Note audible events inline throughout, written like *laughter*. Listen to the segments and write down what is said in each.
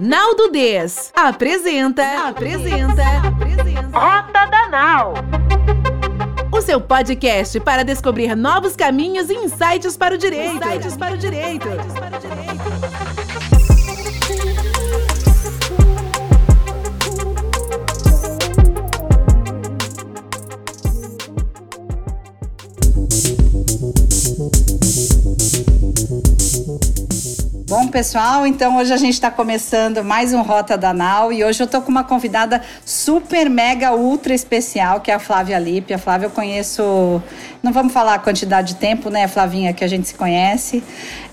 Naldo Des apresenta, apresenta, apresenta Rota da Nau. O seu podcast para descobrir novos caminhos e insights para o direito. Insights para o direito. Pessoal, então hoje a gente está começando mais um Rota da Nau e hoje eu tô com uma convidada super, mega, ultra especial, que é a Flávia Lipe. A Flávia eu conheço, não vamos falar a quantidade de tempo, né, Flavinha, que a gente se conhece,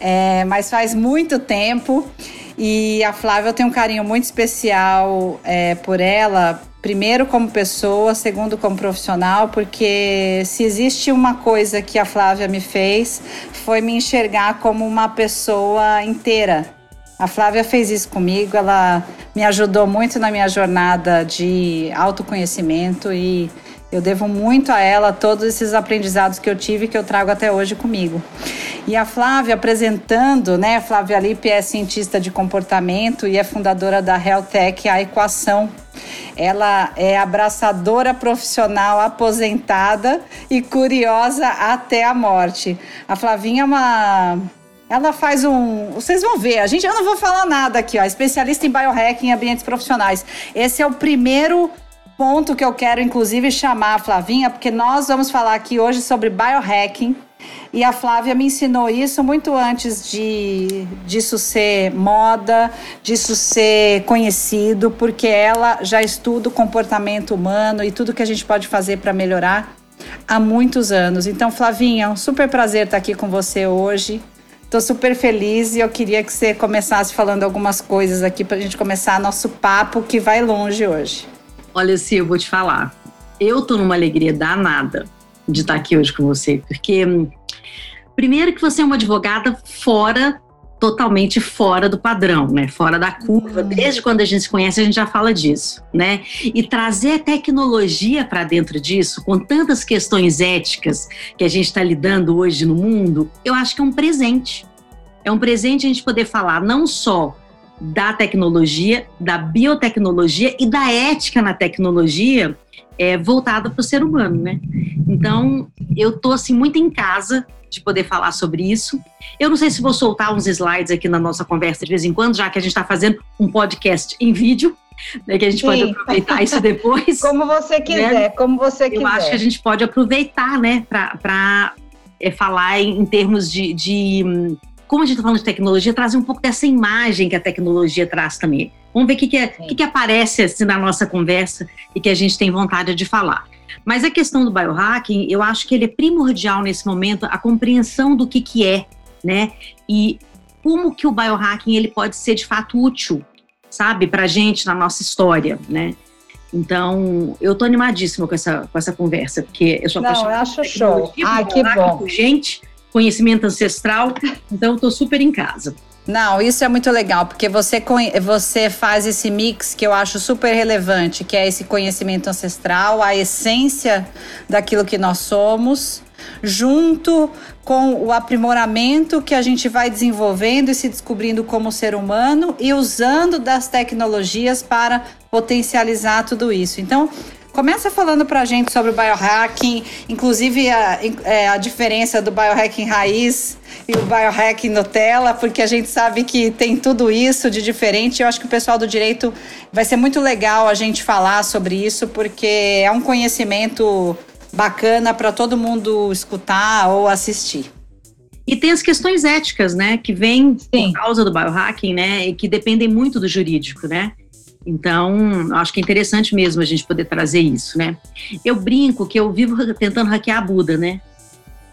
é, mas faz muito tempo. E a Flávia eu tenho um carinho muito especial é, por ela, Primeiro, como pessoa, segundo, como profissional, porque se existe uma coisa que a Flávia me fez, foi me enxergar como uma pessoa inteira. A Flávia fez isso comigo, ela me ajudou muito na minha jornada de autoconhecimento e eu devo muito a ela todos esses aprendizados que eu tive que eu trago até hoje comigo. E a Flávia apresentando, né? Flávia Lippe é cientista de comportamento e é fundadora da Realtech, a Equação ela é abraçadora profissional aposentada e curiosa até a morte. A Flavinha é uma ela faz um. Vocês vão ver, a gente. Eu não vou falar nada aqui, ó. Especialista em biohacking em ambientes profissionais. Esse é o primeiro ponto que eu quero, inclusive, chamar a Flavinha, porque nós vamos falar aqui hoje sobre biohacking e a Flávia me ensinou isso muito antes de disso ser moda, disso ser conhecido, porque ela já estuda o comportamento humano e tudo que a gente pode fazer para melhorar há muitos anos. Então, Flavinha, é um super prazer estar aqui com você hoje. Estou super feliz e eu queria que você começasse falando algumas coisas aqui para a gente começar nosso papo que vai longe hoje. Olha, Cia, eu vou te falar. Eu tô numa alegria danada de estar aqui hoje com você, porque primeiro que você é uma advogada fora totalmente fora do padrão, né? Fora da curva. Uhum. Desde quando a gente se conhece, a gente já fala disso, né? E trazer tecnologia para dentro disso, com tantas questões éticas que a gente está lidando hoje no mundo, eu acho que é um presente. É um presente a gente poder falar não só da tecnologia, da biotecnologia e da ética na tecnologia, é, voltada para o ser humano, né? Então, eu tô assim muito em casa de poder falar sobre isso. Eu não sei se vou soltar uns slides aqui na nossa conversa de vez em quando, já que a gente está fazendo um podcast em vídeo, né, que a gente Sim. pode aproveitar isso *laughs* depois. como você né? quiser, né? como você quiser. Eu acho que a gente pode aproveitar, né, para é, falar em, em termos de, de como a gente está falando de tecnologia, trazer um pouco dessa imagem que a tecnologia traz também. Vamos ver o que, que, é, que, que aparece assim, na nossa conversa e que a gente tem vontade de falar. Mas a questão do biohacking, eu acho que ele é primordial nesse momento, a compreensão do que, que é, né? E como que o biohacking ele pode ser de fato útil, sabe, para a gente na nossa história, né? Então, eu tô animadíssima com essa, com essa conversa, porque eu sou Não, eu acho show. Ah, que bom. Gente, conhecimento ancestral, então tô super em casa. Não, isso é muito legal, porque você, você faz esse mix que eu acho super relevante, que é esse conhecimento ancestral, a essência daquilo que nós somos, junto com o aprimoramento que a gente vai desenvolvendo e se descobrindo como ser humano e usando das tecnologias para potencializar tudo isso. Então, Começa falando pra gente sobre o biohacking, inclusive a, é, a diferença do biohacking raiz e o biohacking Nutella, porque a gente sabe que tem tudo isso de diferente. Eu acho que o pessoal do direito vai ser muito legal a gente falar sobre isso, porque é um conhecimento bacana para todo mundo escutar ou assistir. E tem as questões éticas, né, que vêm por causa do biohacking, né, e que dependem muito do jurídico, né? Então, acho que é interessante mesmo a gente poder trazer isso, né? Eu brinco que eu vivo tentando hackear a Buda, né?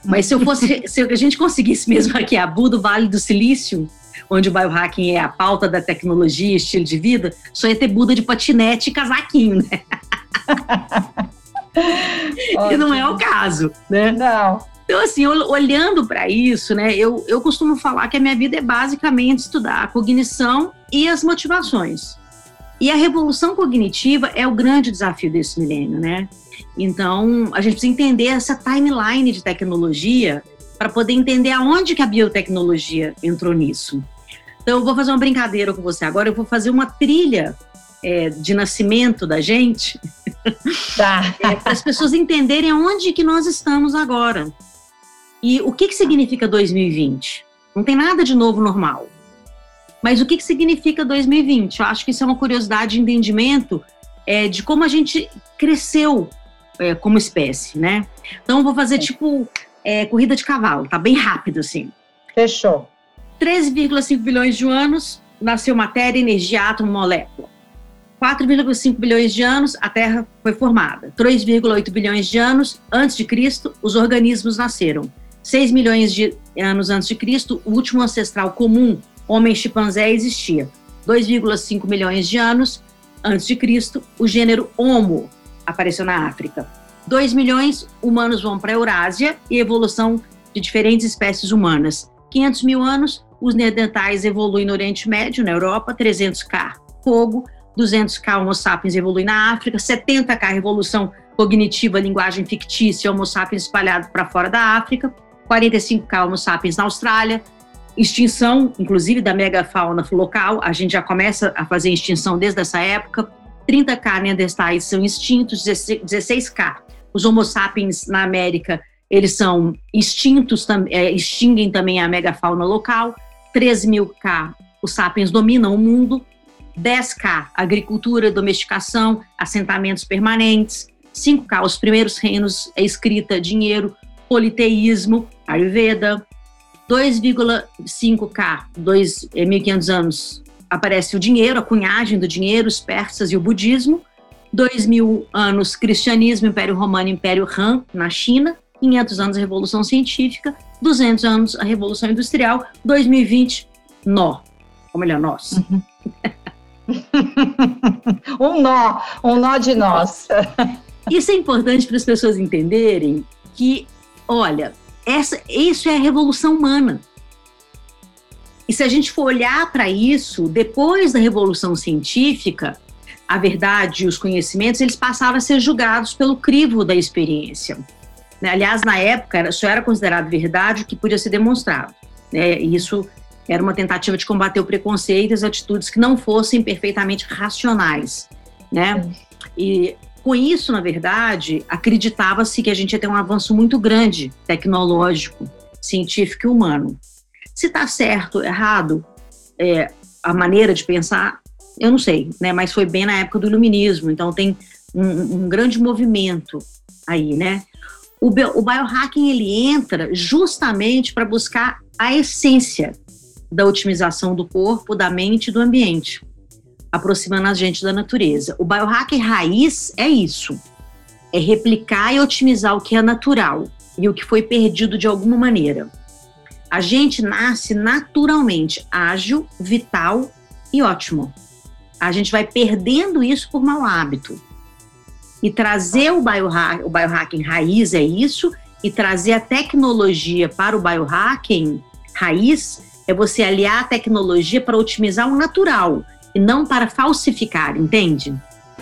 Mas se eu fosse, *laughs* se a gente conseguisse mesmo hackear a Buda, o Vale do Silício, onde o biohacking é a pauta da tecnologia, estilo de vida, só ia ter Buda de patinete e casaquinho, né? *laughs* e não é o caso, né? Não. Então, assim, olhando para isso, né, eu, eu costumo falar que a minha vida é basicamente estudar a cognição e as motivações. E a revolução cognitiva é o grande desafio desse milênio, né? Então, a gente precisa entender essa timeline de tecnologia para poder entender aonde que a biotecnologia entrou nisso. Então, eu vou fazer uma brincadeira com você agora, eu vou fazer uma trilha é, de nascimento da gente, *laughs* tá. é, para as pessoas entenderem aonde que nós estamos agora. E o que, que significa 2020? Não tem nada de novo normal. Mas o que, que significa 2020? Eu acho que isso é uma curiosidade de entendimento é, de como a gente cresceu é, como espécie, né? Então, eu vou fazer tipo é, corrida de cavalo, tá bem rápido assim. Fechou. 13,5 bilhões de anos nasceu matéria, energia, átomo, molécula. 4,5 bilhões de anos a Terra foi formada. 3,8 bilhões de anos antes de Cristo, os organismos nasceram. 6 milhões de anos antes de Cristo, o último ancestral comum, homem chimpanzé, existia. 2,5 milhões de anos antes de Cristo, o gênero Homo apareceu na África. 2 milhões, humanos vão para a Eurásia e evolução de diferentes espécies humanas. 500 mil anos, os neandertais evoluem no Oriente Médio, na Europa, 300k fogo, 200k Homo sapiens evolui na África, 70k revolução cognitiva, linguagem fictícia, Homo sapiens espalhado para fora da África, 45k Homo sapiens na Austrália, extinção, inclusive da megafauna local, a gente já começa a fazer extinção desde essa época, 30k neandertais são extintos, 16k os Homo sapiens na América, eles são extintos, é, extinguem também a megafauna local. 3 mil K, os sapiens dominam o mundo. 10K, agricultura, domesticação, assentamentos permanentes. 5K, os primeiros reinos, é escrita, dinheiro, politeísmo, Ayurveda. 2,5K, 2.500 anos, aparece o dinheiro, a cunhagem do dinheiro, os persas e o budismo. 2 mil anos cristianismo, Império Romano, Império Han na China, 500 anos a Revolução Científica, 200 anos a Revolução Industrial, 2020, nó. Ou melhor, nós. Uhum. *laughs* um nó, um nó de nós. Isso é importante para as pessoas entenderem que, olha, essa, isso é a revolução humana. E se a gente for olhar para isso, depois da Revolução Científica, a verdade e os conhecimentos, eles passaram a ser julgados pelo crivo da experiência. Né? Aliás, na época, só era considerado verdade o que podia ser demonstrado. Né? Isso era uma tentativa de combater o preconceito e as atitudes que não fossem perfeitamente racionais. Né? E com isso, na verdade, acreditava-se que a gente ia ter um avanço muito grande tecnológico, científico e humano. Se está certo, errado, é, a maneira de pensar, eu não sei, né? Mas foi bem na época do iluminismo, então tem um, um grande movimento aí, né? O, o biohacking ele entra justamente para buscar a essência da otimização do corpo, da mente e do ambiente, aproximando a gente da natureza. O biohacking raiz é isso: é replicar e otimizar o que é natural e o que foi perdido de alguma maneira. A gente nasce naturalmente ágil, vital e ótimo a gente vai perdendo isso por mau hábito. E trazer o, biohack, o biohacking raiz é isso, e trazer a tecnologia para o biohacking raiz é você aliar a tecnologia para otimizar o natural e não para falsificar, entende?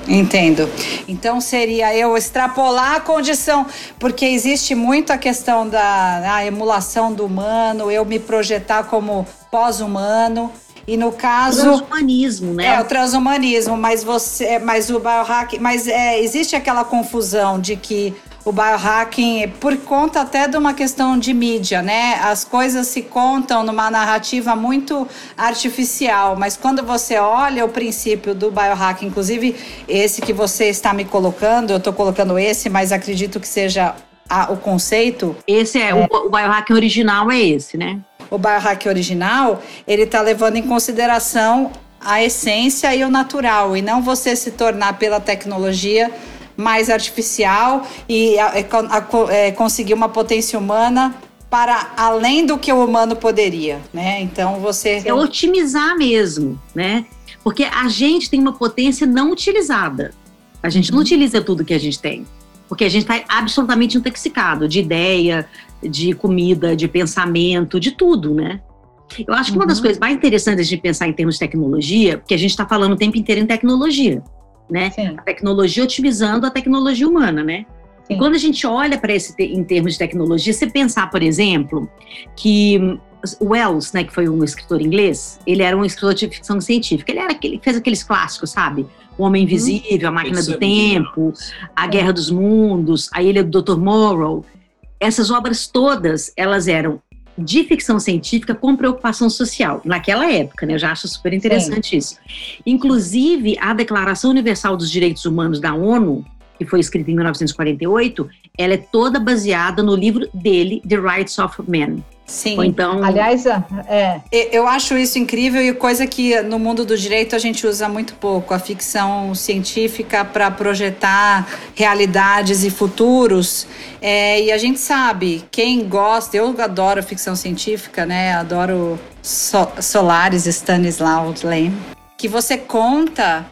Entendo. Então seria eu extrapolar a condição, porque existe muito a questão da emulação do humano, eu me projetar como pós-humano, e no caso. O transhumanismo, né? É, o transhumanismo, mas você. Mas o biohacking. Mas é, existe aquela confusão de que o biohacking, por conta até de uma questão de mídia, né? As coisas se contam numa narrativa muito artificial, mas quando você olha o princípio do biohacking, inclusive esse que você está me colocando, eu estou colocando esse, mas acredito que seja a, o conceito. Esse é, é. O, o biohacking original é esse, né? o biohack original, ele está levando em consideração a essência e o natural, e não você se tornar pela tecnologia mais artificial e a, a, a, é, conseguir uma potência humana para além do que o humano poderia, né? Então você é otimizar mesmo, né? Porque a gente tem uma potência não utilizada. A gente não utiliza tudo que a gente tem, porque a gente está absolutamente intoxicado de ideia, de comida, de pensamento, de tudo, né? Eu acho que uma das uhum. coisas mais interessantes de pensar em termos de tecnologia, porque a gente está falando o tempo inteiro em tecnologia, né? Sim. A tecnologia otimizando a tecnologia humana, né? E quando a gente olha para esse em termos de tecnologia, você pensar, por exemplo, que Wells, né, que foi um escritor inglês, ele era um escritor de ficção científica. Ele era aquele, fez aqueles clássicos, sabe? O Homem uhum. Invisível, A Máquina do Tempo, A Guerra dos Mundos, A Ilha do Dr. Morrow. Essas obras todas, elas eram de ficção científica com preocupação social, naquela época, né? Eu já acho super interessante Sim. isso. Inclusive, a Declaração Universal dos Direitos Humanos da ONU, que foi escrita em 1948, ela é toda baseada no livro dele, The Rights of Man. Sim. Ou então, aliás, é. Eu acho isso incrível e coisa que no mundo do direito a gente usa muito pouco, a ficção científica para projetar realidades e futuros. É, e a gente sabe, quem gosta, eu adoro ficção científica, né? Adoro so, Solaris, Stanislaw Lem, que você conta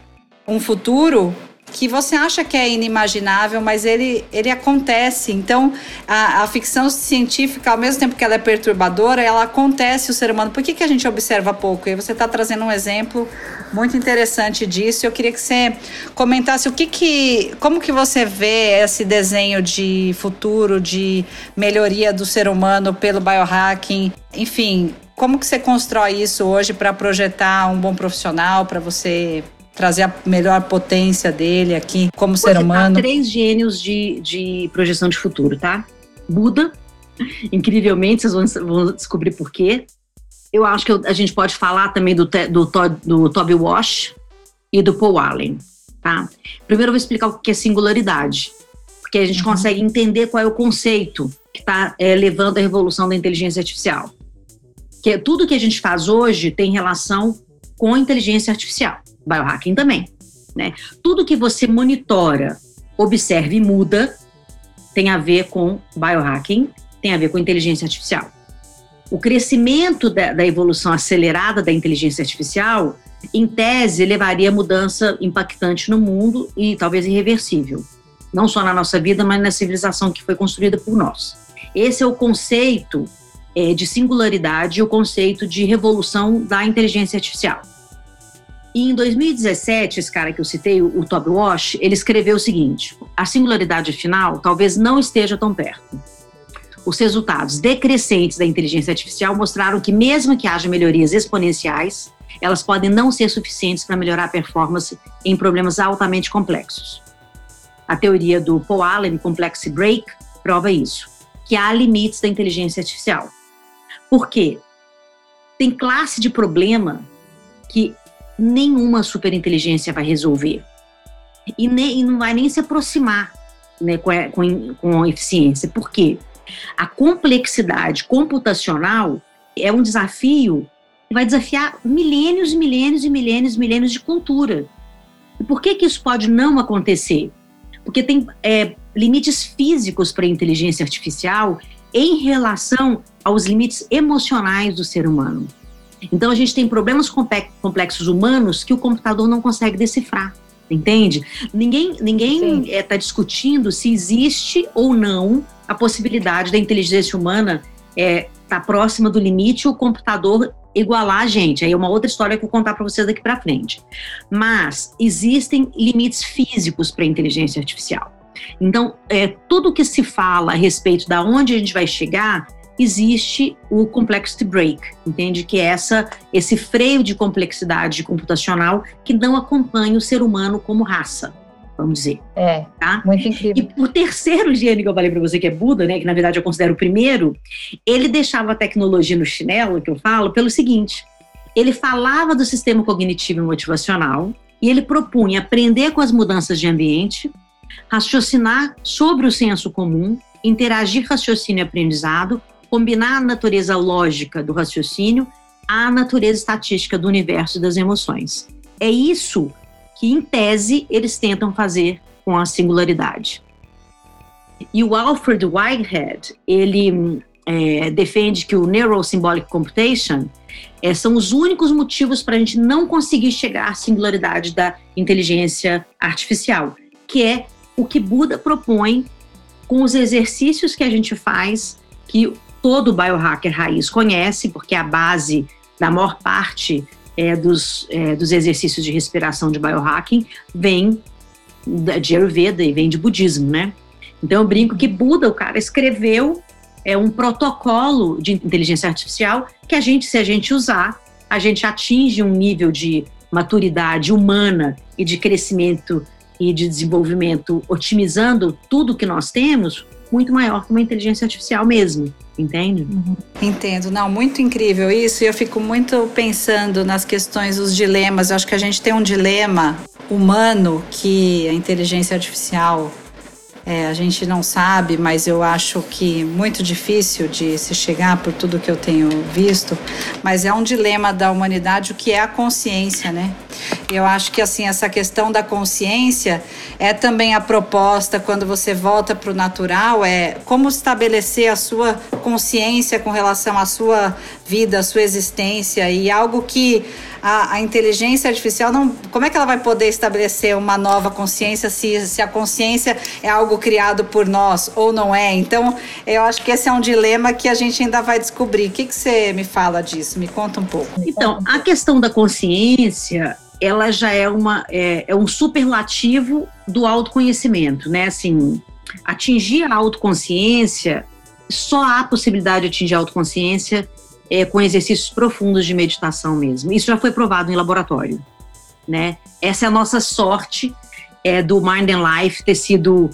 um futuro que você acha que é inimaginável, mas ele, ele acontece. Então, a, a, ficção científica, ao mesmo tempo que ela é perturbadora, ela acontece o ser humano. Por que, que a gente observa pouco? E você está trazendo um exemplo muito interessante disso. Eu queria que você comentasse o que que, como que você vê esse desenho de futuro, de melhoria do ser humano pelo biohacking. Enfim, como que você constrói isso hoje para projetar um bom profissional, para você trazer a melhor potência dele aqui como ser humano. três gênios de, de projeção de futuro, tá? Buda, *laughs* incrivelmente, vocês vão, vão descobrir por quê. Eu acho que a gente pode falar também do, do, do Toby Walsh e do Paul Allen, tá? Primeiro eu vou explicar o que é singularidade, porque a gente uhum. consegue entender qual é o conceito que está é, levando a revolução da inteligência artificial. Que é, tudo que a gente faz hoje tem relação com inteligência artificial biohacking também. Né? Tudo que você monitora, observa e muda tem a ver com biohacking, tem a ver com inteligência artificial. O crescimento da, da evolução acelerada da inteligência artificial, em tese, levaria a mudança impactante no mundo e talvez irreversível. Não só na nossa vida, mas na civilização que foi construída por nós. Esse é o conceito é, de singularidade o conceito de revolução da inteligência artificial. E em 2017, esse cara que eu citei, o Toby Walsh, ele escreveu o seguinte: a singularidade final talvez não esteja tão perto. Os resultados decrescentes da inteligência artificial mostraram que, mesmo que haja melhorias exponenciais, elas podem não ser suficientes para melhorar a performance em problemas altamente complexos. A teoria do Paul Allen Complexity Break prova isso, que há limites da inteligência artificial. Por quê? Tem classe de problema que nenhuma superinteligência vai resolver. E, nem, e não vai nem se aproximar né, com, com, com eficiência. Por quê? A complexidade computacional é um desafio que vai desafiar milênios e milênios e milênios e milênios de cultura. E por que, que isso pode não acontecer? Porque tem é, limites físicos para a inteligência artificial em relação aos limites emocionais do ser humano. Então a gente tem problemas complexos humanos que o computador não consegue decifrar. Entende? Ninguém ninguém está eh, discutindo se existe ou não a possibilidade da inteligência humana estar é, tá próxima do limite e o computador igualar a gente. Aí é uma outra história que eu vou contar para vocês daqui para frente. Mas existem limites físicos para a inteligência artificial. Então, é, tudo que se fala a respeito da onde a gente vai chegar existe o complexity break, entende? Que é essa, esse freio de complexidade computacional que não acompanha o ser humano como raça, vamos dizer. É, tá? muito incrível. E o terceiro *laughs* gênio que eu falei para você, que é Buda, né, que na verdade eu considero o primeiro, ele deixava a tecnologia no chinelo, que eu falo, pelo seguinte, ele falava do sistema cognitivo e motivacional e ele propunha aprender com as mudanças de ambiente, raciocinar sobre o senso comum, interagir raciocínio e aprendizado combinar a natureza lógica do raciocínio à natureza estatística do universo das emoções. É isso que, em tese, eles tentam fazer com a singularidade. E o Alfred Whitehead, ele é, defende que o Neurosymbolic Computation é, são os únicos motivos para a gente não conseguir chegar à singularidade da inteligência artificial, que é o que Buda propõe com os exercícios que a gente faz, que todo biohacker raiz conhece, porque é a base da maior parte é, dos, é, dos exercícios de respiração de biohacking vem de Ayurveda e vem de budismo, né? Então eu brinco que Buda, o cara, escreveu é, um protocolo de inteligência artificial que a gente, se a gente usar, a gente atinge um nível de maturidade humana e de crescimento e de desenvolvimento, otimizando tudo que nós temos, muito maior que uma inteligência artificial mesmo, entende? Uhum. Entendo, não, muito incrível isso. E eu fico muito pensando nas questões, os dilemas. Eu acho que a gente tem um dilema humano que a inteligência artificial é, a gente não sabe, mas eu acho que muito difícil de se chegar por tudo que eu tenho visto. Mas é um dilema da humanidade o que é a consciência, né? Eu acho que assim essa questão da consciência é também a proposta quando você volta para o natural é como estabelecer a sua consciência com relação à sua vida, à sua existência e algo que a, a, inteligência artificial não. Como é que ela vai poder estabelecer uma nova consciência se, se a consciência é algo criado por nós ou não é? Então, eu acho que esse é um dilema que a gente ainda vai descobrir. O que, que você me fala disso? Me conta um pouco. Então, a questão da consciência ela já é, uma, é, é um superlativo do autoconhecimento, né? Assim, atingir a autoconsciência, só há possibilidade de atingir a autoconsciência é, com exercícios profundos de meditação mesmo. Isso já foi provado em laboratório, né? Essa é a nossa sorte é, do Mind and Life ter sido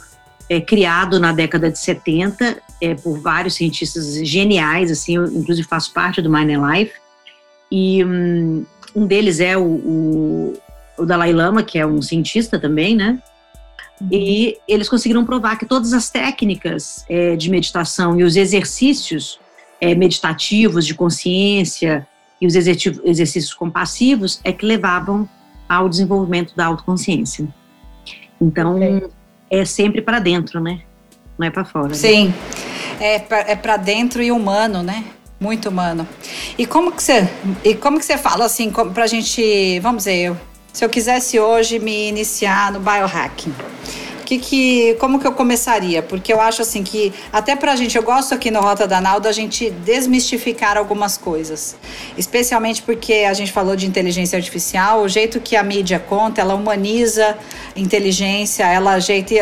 é, criado na década de 70 é, por vários cientistas geniais, assim, eu inclusive faço parte do Mind and Life, e hum, um deles é o, o, o, Dalai Lama, que é um cientista também, né? Uhum. E eles conseguiram provar que todas as técnicas é, de meditação e os exercícios é, meditativos, de consciência e os exercícios compassivos é que levavam ao desenvolvimento da autoconsciência. Então, okay. é sempre para dentro, né? Não é para fora. Né? Sim, né? é para é dentro e humano, né? Muito humano. E como que você, e como que você fala assim, para a gente, vamos dizer, eu, se eu quisesse hoje me iniciar no biohacking, que, que, como que eu começaria? Porque eu acho assim que, até pra gente, eu gosto aqui no Rota da Naldo a gente desmistificar algumas coisas. Especialmente porque a gente falou de inteligência artificial, o jeito que a mídia conta, ela humaniza inteligência, ela, ajeita,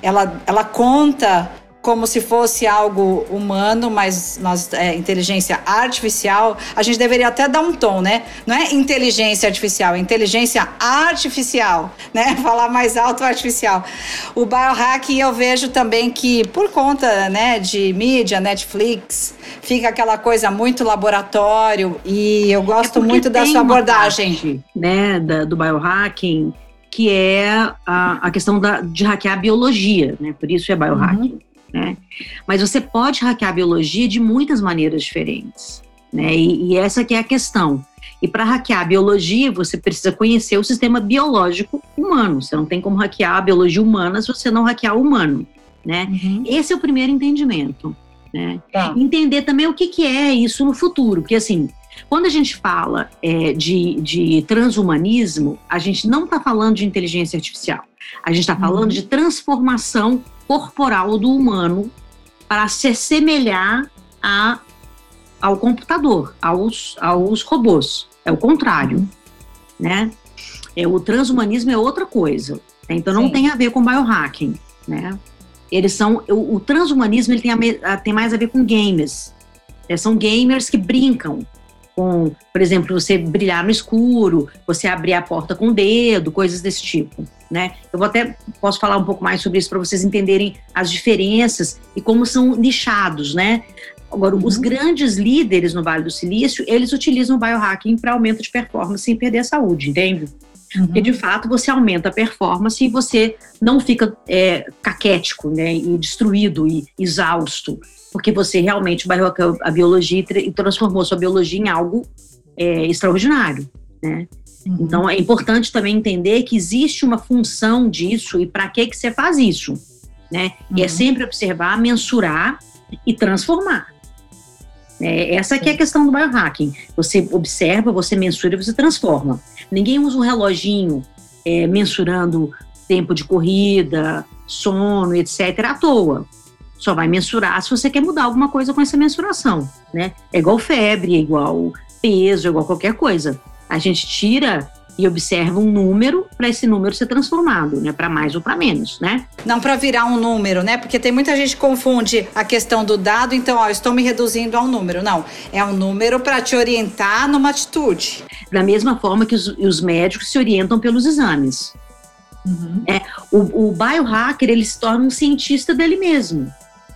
ela, ela conta como se fosse algo humano, mas nós, é, inteligência artificial, a gente deveria até dar um tom, né? Não é inteligência artificial, é inteligência artificial, né? *laughs* Falar mais alto artificial. O biohacking eu vejo também que por conta, né, de mídia, Netflix, fica aquela coisa muito laboratório e eu gosto é muito da sua abordagem, parte, né, da, do biohacking que é a, a questão da, de hackear a biologia, né? Por isso é biohacking. Uhum né? Mas você pode hackear a biologia de muitas maneiras diferentes, né? E, e essa que é a questão. E para hackear a biologia, você precisa conhecer o sistema biológico humano. Você não tem como hackear a biologia humana se você não hackear o humano, né? Uhum. Esse é o primeiro entendimento, né? Tá. Entender também o que, que é isso no futuro, porque assim, quando a gente fala é, de, de transhumanismo, a gente não está falando de inteligência artificial. A gente está falando uhum. de transformação corporal do humano para se assemelhar a, ao computador, aos, aos robôs. É o contrário, né? É, o transhumanismo é outra coisa. Né? Então não Sim. tem a ver com biohacking, né? Eles são o, o transhumanismo ele tem, a, tem mais a ver com gamers. É, são gamers que brincam com, por exemplo, você brilhar no escuro, você abrir a porta com o dedo, coisas desse tipo, né? Eu vou até posso falar um pouco mais sobre isso para vocês entenderem as diferenças e como são nichados, né? Agora, uhum. os grandes líderes no Vale do Silício, eles utilizam o biohacking para aumento de performance sem perder a saúde, entende? Uhum. Porque, de fato, você aumenta a performance e você não fica é, caquético, né? E destruído e exausto porque você realmente bairrou a biologia e transformou sua biologia em algo é, extraordinário, né? Uhum. Então é importante também entender que existe uma função disso e para que que você faz isso, né? Uhum. E é uhum. sempre observar, mensurar e transformar. É, essa aqui é a questão do biohacking. Você observa, você mensura e você transforma. Ninguém usa um reloginho é, mensurando tempo de corrida, sono, etc. à toa só vai mensurar se você quer mudar alguma coisa com essa mensuração, né? É igual febre, é igual peso, é igual qualquer coisa. A gente tira e observa um número para esse número ser transformado, né, para mais ou para menos, né? Não para virar um número, né? Porque tem muita gente que confunde a questão do dado, então, ó, estou me reduzindo a um número. Não, é um número para te orientar numa atitude. Da mesma forma que os, os médicos se orientam pelos exames. Uhum. É, o, o biohacker ele se torna um cientista dele mesmo.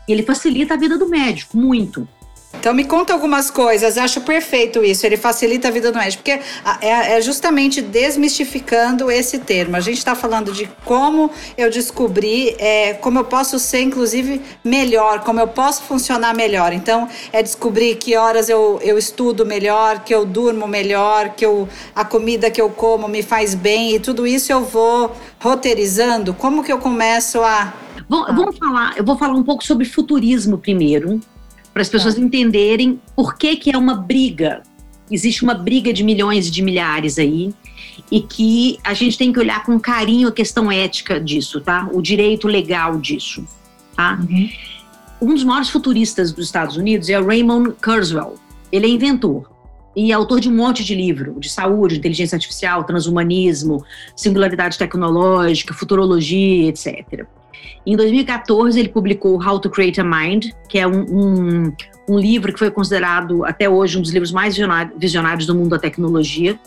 Ele facilita a vida do médico muito. Então me conta algumas coisas, acho perfeito isso, ele facilita a vida do médico, porque é, é justamente desmistificando esse termo. A gente está falando de como eu descobri, é, como eu posso ser, inclusive, melhor, como eu posso funcionar melhor. Então, é descobrir que horas eu, eu estudo melhor, que eu durmo melhor, que eu, a comida que eu como me faz bem, e tudo isso eu vou roteirizando. Como que eu começo a. Bom, vamos falar, eu vou falar um pouco sobre futurismo primeiro para as pessoas tá. entenderem por que, que é uma briga. Existe uma briga de milhões e de milhares aí, e que a gente tem que olhar com carinho a questão ética disso, tá? O direito legal disso, tá? Uhum. Um dos maiores futuristas dos Estados Unidos é o Raymond Kurzweil. Ele é inventor e é autor de um monte de livro de saúde, inteligência artificial, transhumanismo, singularidade tecnológica, futurologia, etc. Em 2014, ele publicou How to Create a Mind, que é um, um, um livro que foi considerado até hoje um dos livros mais visionários do mundo da tecnologia.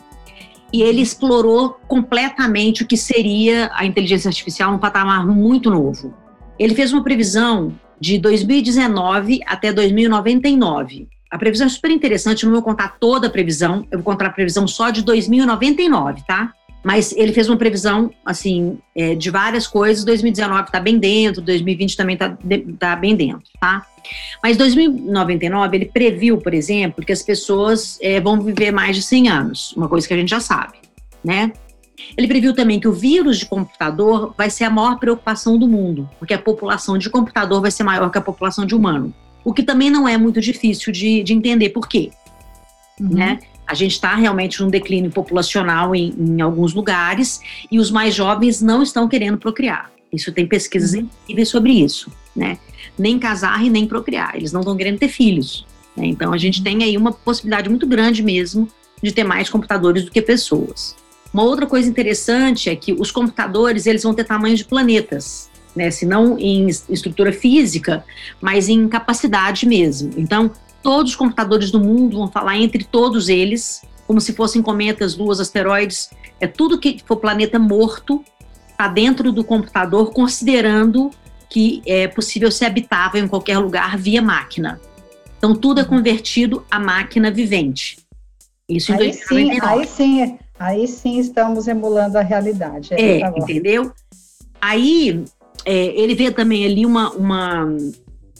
E ele explorou completamente o que seria a inteligência artificial num patamar muito novo. Ele fez uma previsão de 2019 até 2099. A previsão é super interessante, não vou contar toda a previsão, eu vou contar a previsão só de 2099, tá? Mas ele fez uma previsão, assim, é, de várias coisas. 2019 está bem dentro, 2020 também está tá bem dentro, tá? Mas 2099 ele previu, por exemplo, que as pessoas é, vão viver mais de 100 anos, uma coisa que a gente já sabe, né? Ele previu também que o vírus de computador vai ser a maior preocupação do mundo, porque a população de computador vai ser maior que a população de humano. O que também não é muito difícil de, de entender por quê. Uhum. Né? A gente está realmente num declínio populacional em, em, alguns lugares e os mais jovens não estão querendo procriar. Isso tem pesquisas uhum. incríveis sobre isso, né? Nem casar e nem procriar. Eles não estão querendo ter filhos. Né? Então a gente uhum. tem aí uma possibilidade muito grande mesmo de ter mais computadores do que pessoas. Uma outra coisa interessante é que os computadores eles vão ter tamanho de planetas, né? Se não em estrutura física, mas em capacidade mesmo. Então Todos os computadores do mundo vão falar entre todos eles, como se fossem cometas, luas, asteroides. É tudo que for planeta morto está dentro do computador, considerando que é possível ser habitável em qualquer lugar via máquina. Então tudo é convertido a máquina vivente. Isso em aí 2099. Sim, aí sim, aí sim estamos emulando a realidade. É, é entendeu? Aí é, ele vê também ali uma, uma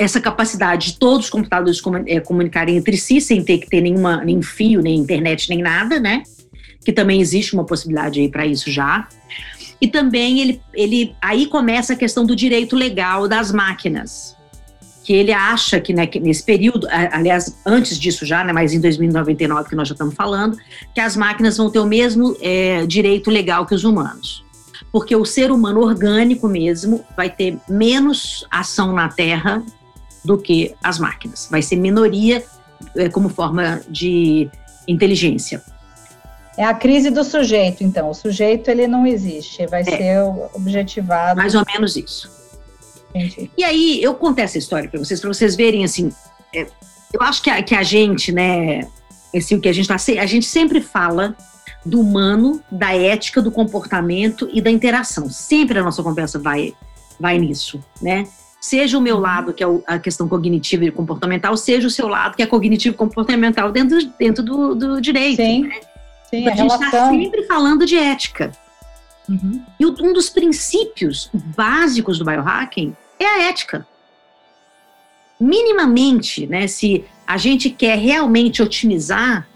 essa capacidade de todos os computadores é, comunicarem entre si sem ter que ter nenhuma, nem fio, nem internet, nem nada, né? Que também existe uma possibilidade aí para isso já. E também ele, ele aí começa a questão do direito legal das máquinas. Que ele acha que, né, que nesse período, aliás, antes disso já, né, mas em 2099 que nós já estamos falando, que as máquinas vão ter o mesmo é, direito legal que os humanos porque o ser humano orgânico mesmo vai ter menos ação na Terra do que as máquinas. Vai ser minoria é, como forma de inteligência. É a crise do sujeito, então. O sujeito ele não existe, vai é. ser objetivado. Mais ou menos isso. Entendi. E aí eu contei essa história para vocês, para vocês verem assim. É, eu acho que a, que a gente, né, assim, o que a gente tá, a gente sempre fala do humano, da ética, do comportamento e da interação. Sempre a nossa conversa vai vai nisso, né? Seja o meu uhum. lado, que é a questão cognitiva e comportamental, seja o seu lado, que é cognitivo e comportamental dentro, dentro do, do direito. Sim, né? sim a, a gente está sempre falando de ética. Uhum. E um dos princípios básicos do biohacking é a ética. Minimamente, né, se a gente quer realmente otimizar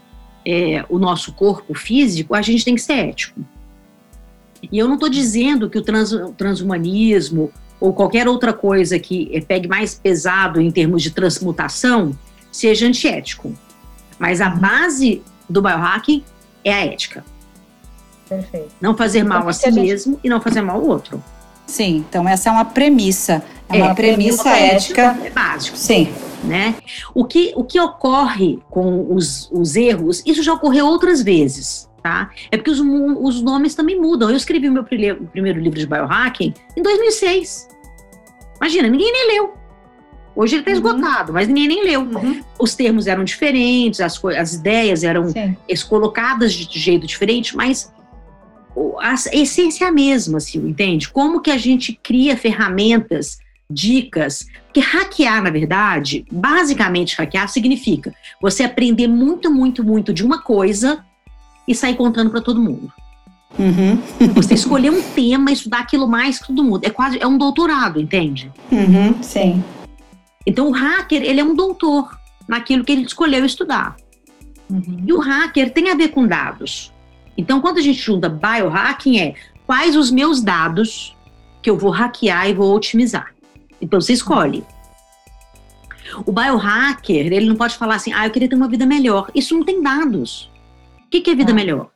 é, o nosso corpo físico, a gente tem que ser ético. E eu não estou dizendo que o trans, transhumanismo ou qualquer outra coisa que eh, pegue mais pesado em termos de transmutação, seja antiético. Mas a base do biohacking é a ética. Perfeito. Não fazer então, mal a si a gente... mesmo e não fazer mal ao outro. Sim, então essa é uma premissa. É, é uma premissa ética. É básico. Sim. Né? O, que, o que ocorre com os, os erros, isso já ocorreu outras vezes. Tá? É porque os, os nomes também mudam. Eu escrevi o meu primeiro livro de biohacking em 2006. Imagina, ninguém nem leu. Hoje ele está uhum. esgotado, mas ninguém nem leu. Uhum. Os termos eram diferentes, as, as ideias eram colocadas de jeito diferente, mas a essência é a mesma, assim, entende? Como que a gente cria ferramentas, dicas, porque hackear, na verdade, basicamente hackear significa você aprender muito, muito, muito de uma coisa e sair contando para todo mundo. Uhum. Você escolher um tema, estudar aquilo mais que todo mundo. É quase é um doutorado, entende? Uhum, sim. Então o hacker ele é um doutor naquilo que ele escolheu estudar. Uhum. E o hacker tem a ver com dados. Então quando a gente junta biohacking é quais os meus dados que eu vou hackear e vou otimizar. Então você escolhe. O biohacker, ele não pode falar assim, ah, eu queria ter uma vida melhor. Isso não tem dados. O que, que é vida ah. melhor?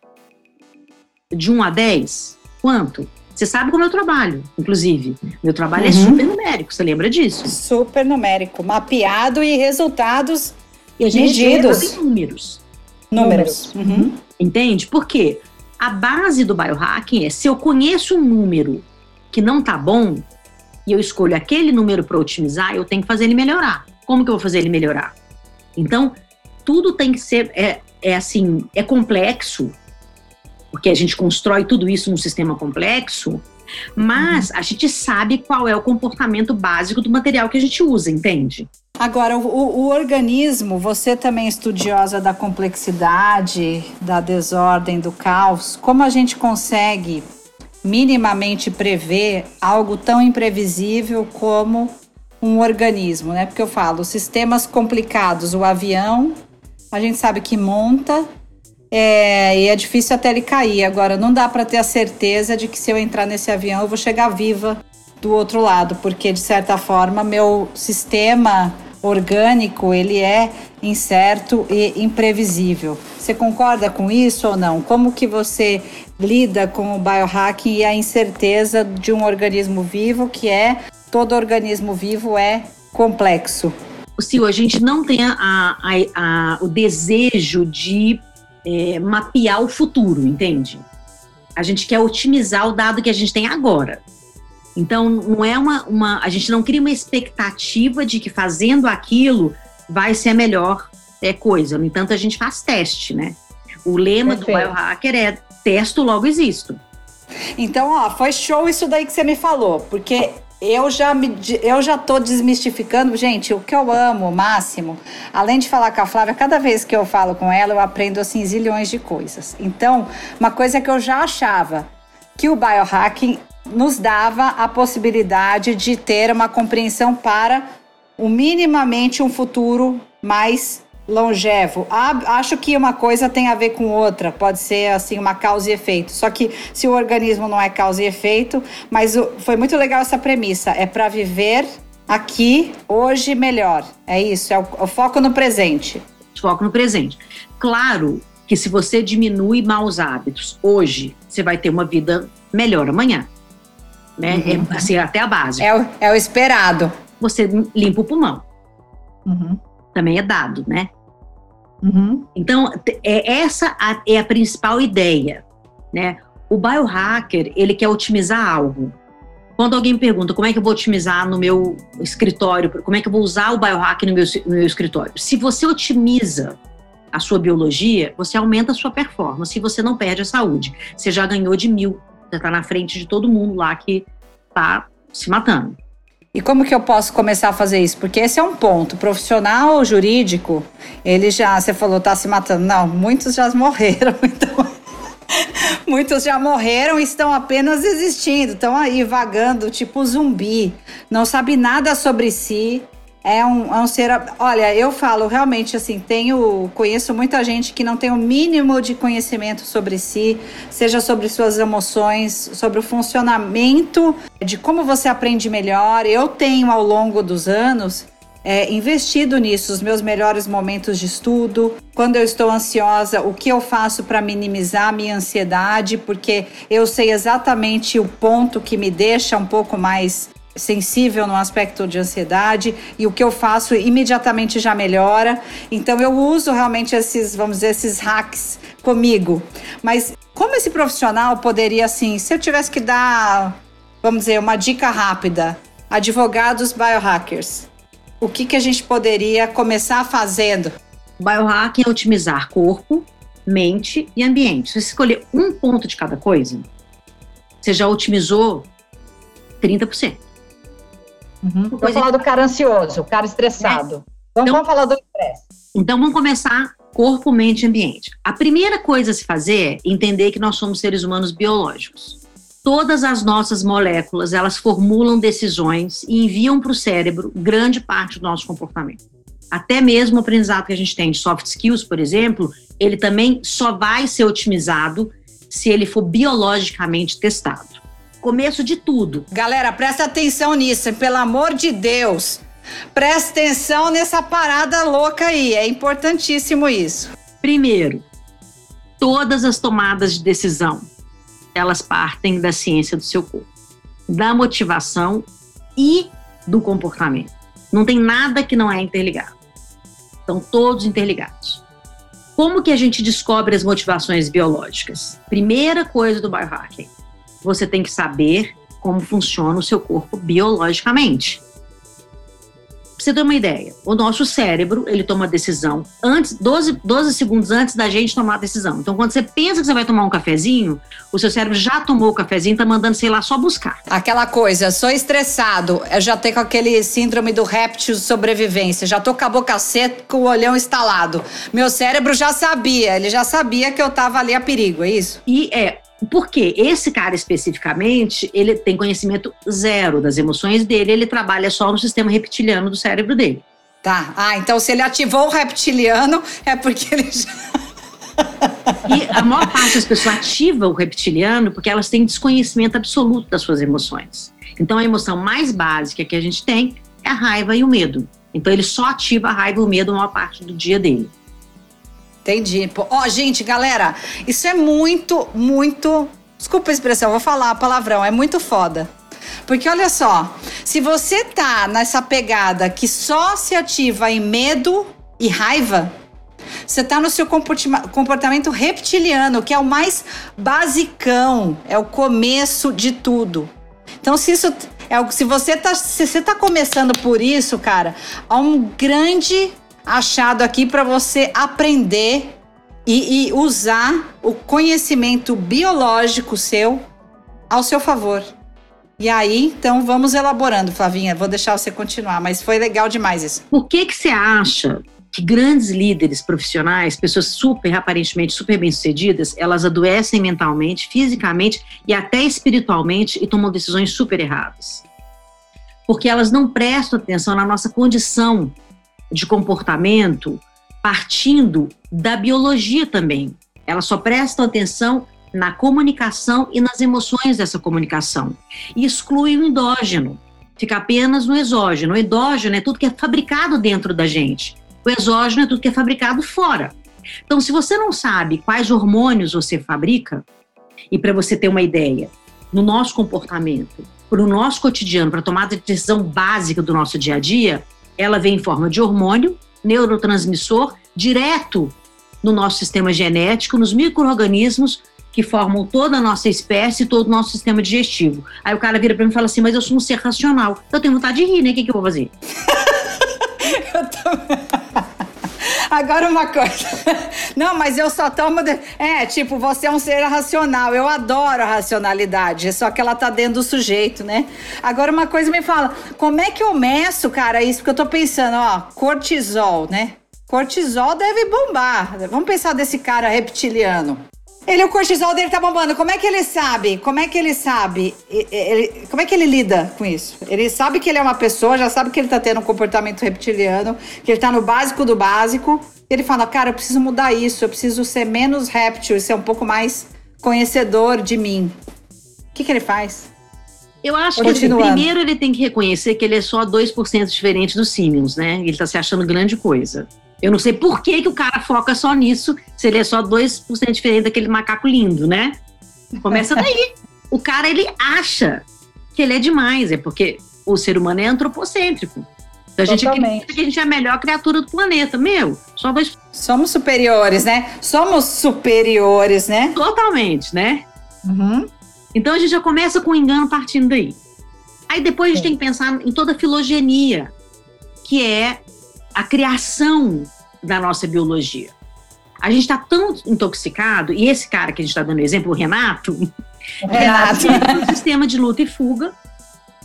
De 1 a 10? Quanto? Você sabe como eu trabalho, inclusive. Meu trabalho é uhum. é super numérico, você lembra disso? Super numérico, mapeado e resultados e a gente medidos. Em números. Números. Uhum. Entende? Porque a base do biohacking é se eu conheço um número que não tá bom e eu escolho aquele número para otimizar, eu tenho que fazer ele melhorar. Como que eu vou fazer ele melhorar? Então, tudo tem que ser é, é assim, é complexo, porque a gente constrói tudo isso num sistema complexo, mas uhum. a gente sabe qual é o comportamento básico do material que a gente usa, entende? Agora, o, o, organismo, você também é estudiosa da complexidade, da desordem, do caos, como a gente consegue minimamente prever algo tão imprevisível como um organismo, né? Porque eu falo, sistemas complicados, o avião, a gente sabe que monta, é, e é difícil até ele cair. Agora, não dá para ter a certeza de que se eu entrar nesse avião eu vou chegar viva do outro lado, porque de certa forma meu sistema orgânico ele é incerto e imprevisível. Você concorda com isso ou não? Como que você lida com o biohacking e a incerteza de um organismo vivo, que é todo organismo vivo é complexo? Sil, a gente não tem a, a, a, o desejo de é, mapear o futuro, entende? A gente quer otimizar o dado que a gente tem agora. Então, não é uma, uma. A gente não cria uma expectativa de que fazendo aquilo vai ser a melhor é, coisa. No entanto, a gente faz teste, né? O lema Perfeito. do biohacker é testo, logo existo. Então, ó, foi show isso daí que você me falou, porque eu já me, eu já tô desmistificando, gente, o que eu amo, o máximo, além de falar com a Flávia, cada vez que eu falo com ela, eu aprendo assim zilhões de coisas. Então, uma coisa que eu já achava que o biohacking nos dava a possibilidade de ter uma compreensão para o minimamente um futuro mais longevo. acho que uma coisa tem a ver com outra, pode ser assim uma causa e efeito. Só que se o organismo não é causa e efeito, mas o, foi muito legal essa premissa, é para viver aqui, hoje melhor. É isso, é o, o foco no presente. Foco no presente. Claro que se você diminui maus hábitos hoje, você vai ter uma vida melhor amanhã. Né? Uhum. É, assim, até a base. É o, é o esperado. Você limpa o pulmão. Uhum. Também é dado, né? Uhum. Então, é, essa a, é a principal ideia, né? O biohacker, ele quer otimizar algo. Quando alguém me pergunta como é que eu vou otimizar no meu escritório, como é que eu vou usar o biohacker no meu, no meu escritório, se você otimiza a sua biologia, você aumenta a sua performance e você não perde a saúde. Você já ganhou de mil, você está na frente de todo mundo lá que está se matando. E como que eu posso começar a fazer isso? Porque esse é um ponto. Profissional jurídico, ele já, você falou, tá se matando. Não, muitos já morreram, *laughs* então. Muitos já morreram e estão apenas existindo, estão aí vagando, tipo zumbi, não sabe nada sobre si, é um, é um ser. Olha, eu falo realmente assim, tenho. Conheço muita gente que não tem o mínimo de conhecimento sobre si, seja sobre suas emoções, sobre o funcionamento, de como você aprende melhor. Eu tenho, ao longo dos anos, é, investido nisso, os meus melhores momentos de estudo. Quando eu estou ansiosa, o que eu faço para minimizar a minha ansiedade, porque eu sei exatamente o ponto que me deixa um pouco mais sensível no aspecto de ansiedade e o que eu faço imediatamente já melhora. Então eu uso realmente esses, vamos dizer, esses hacks comigo. Mas como esse profissional poderia assim, se eu tivesse que dar, vamos dizer, uma dica rápida, advogados biohackers, o que que a gente poderia começar fazendo? Biohacking é otimizar corpo, mente e ambiente. Se você escolher um ponto de cada coisa, você já otimizou 30%. Uhum. Vamos falar do cara ansioso, o cara estressado. É. Vamos, então, vamos falar do estresse. Então vamos começar corpo, mente e ambiente. A primeira coisa a se fazer é entender que nós somos seres humanos biológicos. Todas as nossas moléculas, elas formulam decisões e enviam para o cérebro grande parte do nosso comportamento. Até mesmo o aprendizado que a gente tem de soft skills, por exemplo, ele também só vai ser otimizado se ele for biologicamente testado. Começo de tudo. Galera, presta atenção nisso, pelo amor de Deus. Presta atenção nessa parada louca aí, é importantíssimo isso. Primeiro, todas as tomadas de decisão, elas partem da ciência do seu corpo, da motivação e do comportamento. Não tem nada que não é interligado. Estão todos interligados. Como que a gente descobre as motivações biológicas? Primeira coisa do biohacking, você tem que saber como funciona o seu corpo biologicamente. Pra você ter uma ideia, o nosso cérebro, ele toma decisão antes, 12, 12 segundos antes da gente tomar a decisão. Então, quando você pensa que você vai tomar um cafezinho, o seu cérebro já tomou o cafezinho, tá mandando, sei lá, só buscar. Aquela coisa, sou estressado, eu já tenho aquele síndrome do réptil de sobrevivência, já tô com a boca seca, com o olhão instalado. Meu cérebro já sabia, ele já sabia que eu tava ali a perigo, é isso? E é, porque esse cara especificamente, ele tem conhecimento zero das emoções dele, ele trabalha só no sistema reptiliano do cérebro dele. Tá. Ah, então se ele ativou o reptiliano, é porque ele já. E a maior parte das pessoas ativa o reptiliano porque elas têm desconhecimento absoluto das suas emoções. Então a emoção mais básica que a gente tem é a raiva e o medo. Então ele só ativa a raiva e o medo a maior parte do dia dele. Entendi. Ó, oh, gente, galera, isso é muito, muito. Desculpa a expressão, vou falar palavrão, é muito foda. Porque olha só, se você tá nessa pegada que só se ativa em medo e raiva, você tá no seu comportamento reptiliano, que é o mais basicão, é o começo de tudo. Então, se isso é se você tá, se você tá começando por isso, cara, há um grande achado aqui para você aprender e, e, usar o conhecimento biológico seu ao seu favor. E aí, então, vamos elaborando, Flavinha. Vou deixar você continuar, mas foi legal demais isso. Por que que você acha que grandes líderes profissionais, pessoas super, aparentemente super bem-sucedidas, elas adoecem mentalmente, fisicamente e até espiritualmente e tomam decisões super erradas? Porque elas não prestam atenção na nossa condição de comportamento partindo da biologia também. Elas só prestam atenção na comunicação e nas emoções dessa comunicação. E exclui o endógeno, fica apenas no exógeno. O endógeno é tudo que é fabricado dentro da gente. O exógeno é tudo que é fabricado fora. Então, se você não sabe quais hormônios você fabrica, e para você ter uma ideia, no nosso comportamento, para o nosso cotidiano, para tomar a decisão básica do nosso dia a dia, ela vem em forma de hormônio, neurotransmissor, direto no nosso sistema genético, nos micro-organismos que formam toda a nossa espécie, todo o nosso sistema digestivo. Aí o cara vira para mim e fala assim: Mas eu sou um ser racional. Eu tenho vontade de rir, né? O que, que eu vou fazer? *laughs* eu também. Agora uma coisa. *laughs* Não, mas eu só tomo. De... É, tipo, você é um ser racional. Eu adoro a racionalidade. Só que ela tá dentro do sujeito, né? Agora uma coisa me fala: como é que eu meço, cara, isso? Porque eu tô pensando, ó, cortisol, né? Cortisol deve bombar. Vamos pensar desse cara reptiliano. Ele, o cortisol dele tá bombando. Como é que ele sabe? Como é que ele sabe? Ele, como é que ele lida com isso? Ele sabe que ele é uma pessoa, já sabe que ele tá tendo um comportamento reptiliano, que ele tá no básico do básico. Ele fala, cara, eu preciso mudar isso, eu preciso ser menos réptil e ser um pouco mais conhecedor de mim. O que, que ele faz? Eu acho que assim, primeiro ele tem que reconhecer que ele é só 2% diferente dos símios, né? Ele tá se achando grande coisa. Eu não sei por que, que o cara foca só nisso, se ele é só 2% diferente daquele macaco lindo, né? Começa daí. o cara, ele acha que ele é demais, é porque o ser humano é antropocêntrico. Então a gente acredita que a gente é a melhor criatura do planeta. Meu, só dois. Somos superiores, né? Somos superiores, né? Totalmente, né? Uhum. Então a gente já começa com o engano partindo daí. Aí depois a gente Sim. tem que pensar em toda a filogenia, que é a criação da nossa biologia. A gente está tão intoxicado, e esse cara que a gente está dando exemplo, o Renato, o *laughs* Renato tem um sistema de luta e fuga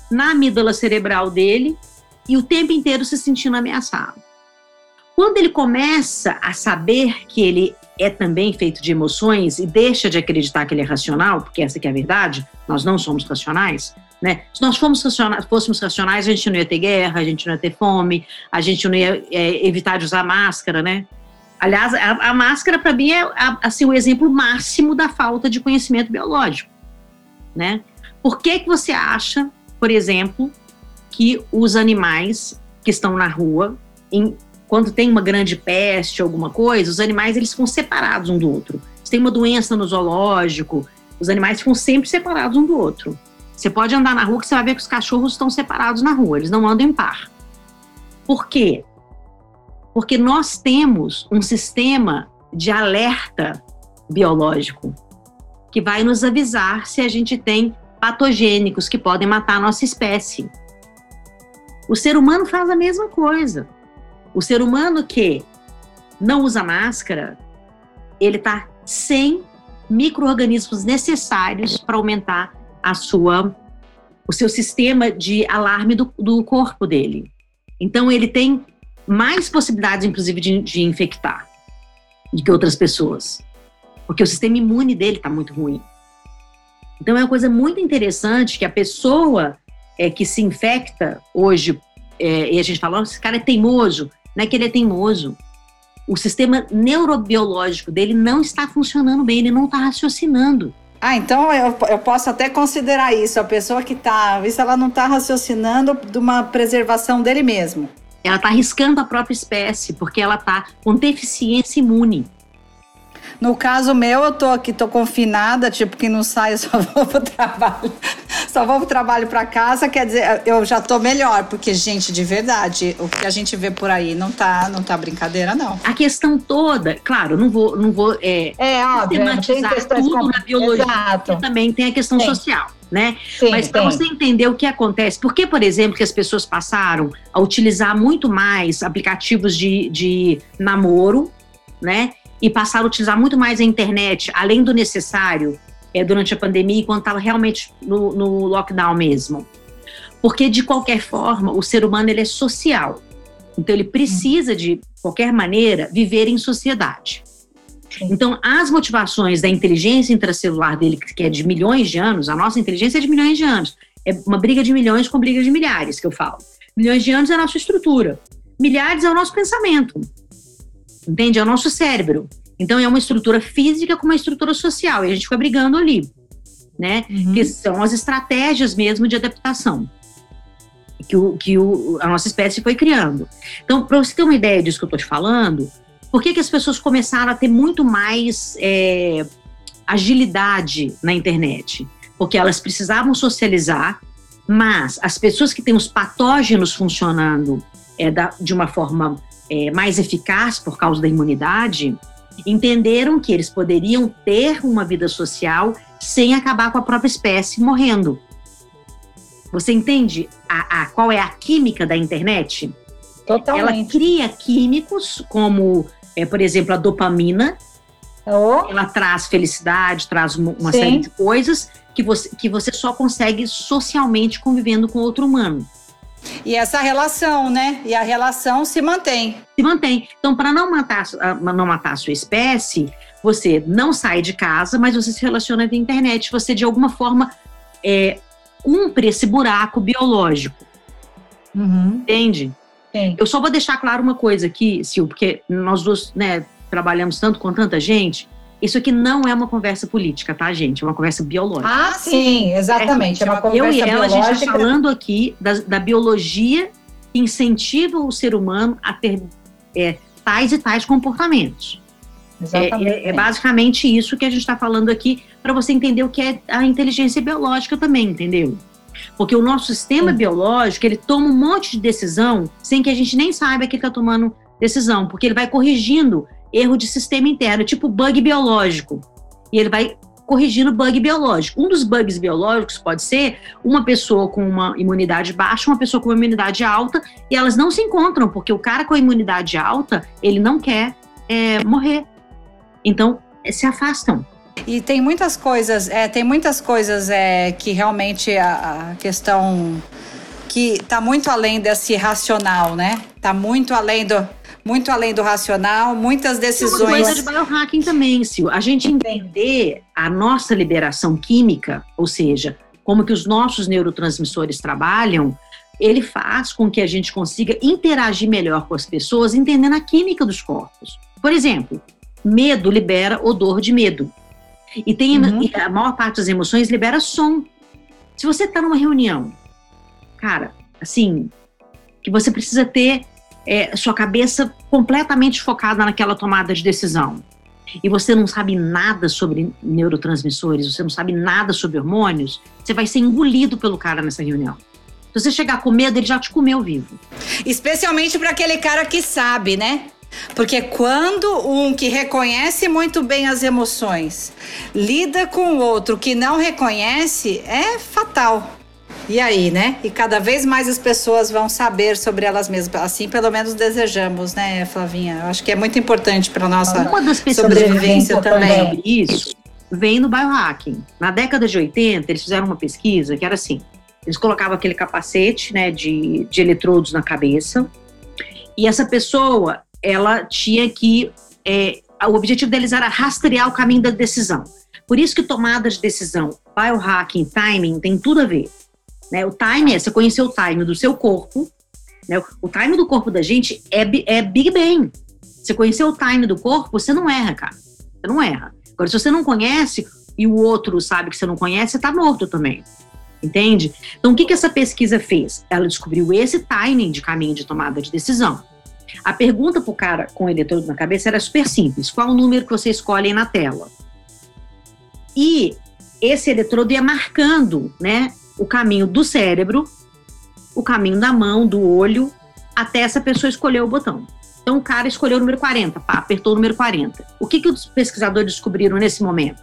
na amígdala cerebral dele e o tempo inteiro se sentindo ameaçado. Quando ele começa a saber que ele é também feito de emoções e deixa de acreditar que ele é racional, porque essa é a verdade, nós não somos racionais, né? Se nós racionais, fôssemos racionais, a gente não ia ter guerra, a gente não ia ter fome, a gente não ia é, evitar de usar máscara, né? Aliás, a, a máscara para mim é assim o exemplo máximo da falta de conhecimento biológico, né? Por que que você acha, por exemplo, que os animais que estão na rua, em, quando tem uma grande peste, alguma coisa, os animais eles ficam separados um do outro. Se tem uma doença no zoológico, os animais ficam sempre separados um do outro. Você pode andar na rua que você vai ver que os cachorros estão separados na rua, eles não andam em par. Por quê? Porque nós temos um sistema de alerta biológico que vai nos avisar se a gente tem patogênicos que podem matar a nossa espécie. O ser humano faz a mesma coisa. O ser humano que não usa máscara, ele está sem micro-organismos necessários para aumentar a sua, o seu sistema de alarme do, do corpo dele. Então, ele tem mais possibilidades, inclusive, de, de infectar do que outras pessoas, porque o sistema imune dele está muito ruim. Então, é uma coisa muito interessante que a pessoa é, que se infecta hoje, é, e a gente fala, esse cara é teimoso, não é que ele é teimoso. O sistema neurobiológico dele não está funcionando bem, ele não está raciocinando. Ah, então eu, eu posso até considerar isso. A pessoa que está, isso ela não está raciocinando de uma preservação dele mesmo. Ela está arriscando a própria espécie, porque ela está com deficiência imune. No caso meu, eu tô aqui, tô confinada, tipo, que não saio, só *laughs* vou pro trabalho. Só vou pro trabalho para casa, quer dizer, eu já tô melhor, porque, gente, de verdade, o que a gente vê por aí não tá, não tá brincadeira, não. A questão toda, claro, não vou, não vou é, é, óbvio, tematizar tudo na biologia, Exato. também tem a questão Sim. social. Né? Sim, Mas para você entender o que acontece, por que, por exemplo, que as pessoas passaram a utilizar muito mais aplicativos de, de namoro, né? E passaram a utilizar muito mais a internet, além do necessário, é, durante a pandemia, quando estava realmente no, no, lockdown mesmo. Porque, de qualquer forma, o ser humano ele é social. Então, ele precisa, de qualquer maneira, viver em sociedade. Então, as motivações da inteligência intracelular dele, que é de milhões de anos, a nossa inteligência é de milhões de anos. É uma briga de milhões com briga de milhares, que eu falo. Milhões de anos é a nossa estrutura. Milhares é o nosso pensamento entende? É o nosso cérebro. Então, é uma estrutura física com uma estrutura social, e a gente fica brigando ali, né? Uhum. Que são as estratégias mesmo de adaptação que, o, que o, a nossa espécie foi criando. Então, para você ter uma ideia disso que eu estou te falando, por que, que as pessoas começaram a ter muito mais é, agilidade na internet? Porque elas precisavam socializar, mas as pessoas que têm os patógenos funcionando é, da, de uma forma é, mais eficaz por causa da imunidade, entenderam que eles poderiam ter uma vida social sem acabar com a própria espécie morrendo. Você entende a, a qual é a química da internet? Totalmente. Ela cria químicos como, é, por exemplo, a dopamina. Oh. Ela traz felicidade, traz uma, uma série de coisas que você, que você só consegue socialmente convivendo com outro humano. E essa relação, né? E a relação se mantém. Se mantém. Então, para não matar, não matar a sua espécie, você não sai de casa, mas você se relaciona via internet. Você, de alguma forma, é, cumpre esse buraco biológico. Uhum. Entende? Sim. Eu só vou deixar claro uma coisa aqui, Sil, porque nós dois né, trabalhamos tanto com tanta gente. Isso aqui não é uma conversa política, tá, gente? É uma conversa biológica. Ah, sim, exatamente. É, é uma conversa Eu e ela, biológica. a gente está falando aqui da, da, biologia que incentiva o ser humano a ter é, tais e tais comportamentos. Exatamente. É, é, é basicamente isso que a gente está falando aqui, para você entender o que é a inteligência biológica também, entendeu? Porque o nosso sistema Sim. biológico, ele toma um monte de decisão sem que a gente nem saiba que ele está tomando decisão, porque ele vai corrigindo erro de sistema interno, tipo bug biológico. E ele vai corrigindo bug biológico. Um dos bugs biológicos pode ser uma pessoa com uma imunidade baixa, uma pessoa com uma imunidade alta, e elas não se encontram, porque o cara com a imunidade alta, ele não quer é, morrer. Então, se afastam. E tem muitas coisas, é, tem muitas coisas é, que realmente a, a questão que está muito além desse racional, né? Está muito além do muito além do racional, muitas decisões. Uma coisa de biohacking também, Sil. A gente entender a nossa liberação química, ou seja, como que os nossos neurotransmissores trabalham, ele faz com que a gente consiga interagir melhor com as pessoas, entendendo a química dos corpos. Por exemplo, medo libera odor de medo. E tem uhum. e a maior parte das emoções libera som. Se você está numa reunião, cara, assim, que você precisa ter é, sua cabeça completamente focada naquela tomada de decisão, e você não sabe nada sobre neurotransmissores, você não sabe nada sobre hormônios, você vai ser engolido pelo cara nessa reunião. Se você chegar com medo, ele já te comeu vivo. Especialmente para aquele cara que sabe, né? Porque quando um que reconhece muito bem as emoções lida com o outro que não reconhece, é fatal. E aí, né? E cada vez mais as pessoas vão saber sobre elas mesmas. Assim, pelo menos desejamos, né, Flavinha? Eu acho que é muito importante para nossa Uma das sobrevivência também. Sobre isso vem no biohacking. Na década de 80, eles fizeram uma pesquisa que era assim: eles colocavam aquele capacete, né, de, de eletrodos na cabeça, e essa pessoa ela tinha que. É, o objetivo deles era rastrear o caminho da decisão. Por isso que tomada de decisão, biohacking, timing, tem tudo a ver. Né? O time é você conhecer o time do seu corpo. Né? O time do corpo da gente é, é Big Bang. Você conhecer o time do corpo, você não erra, cara. Você não erra. Agora, se você não conhece e o outro sabe que você não conhece, você tá morto também. Entende? Então, o que, que essa pesquisa fez? Ela descobriu esse timing de caminho de tomada de decisão. A pergunta para o cara com o eletrodo na cabeça era super simples: qual o número que você escolhe na tela? E esse eletrodo ia marcando né, o caminho do cérebro, o caminho da mão, do olho, até essa pessoa escolher o botão. Então o cara escolheu o número 40, pá, apertou o número 40. O que, que os pesquisadores descobriram nesse momento?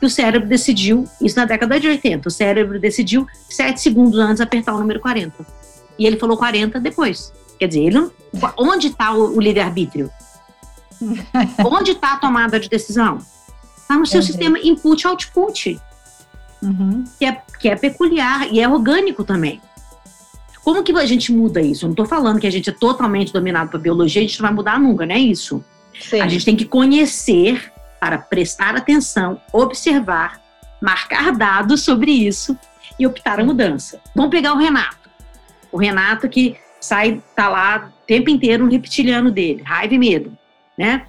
Que o cérebro decidiu, isso na década de 80, o cérebro decidiu sete segundos antes apertar o número 40. E ele falou 40 depois. Quer dizer, ele não, onde está o, o livre-arbítrio? *laughs* onde está a tomada de decisão? Está no seu Entendi. sistema input-output, uhum. que, é, que é peculiar e é orgânico também. Como que a gente muda isso? Eu não estou falando que a gente é totalmente dominado pela biologia, a gente não vai mudar nunca, não é isso? Sim. A gente tem que conhecer para prestar atenção, observar, marcar dados sobre isso e optar a mudança. Vamos pegar o Renato. O Renato que sai, tá lá o tempo inteiro um reptiliano dele, raiva e medo, né?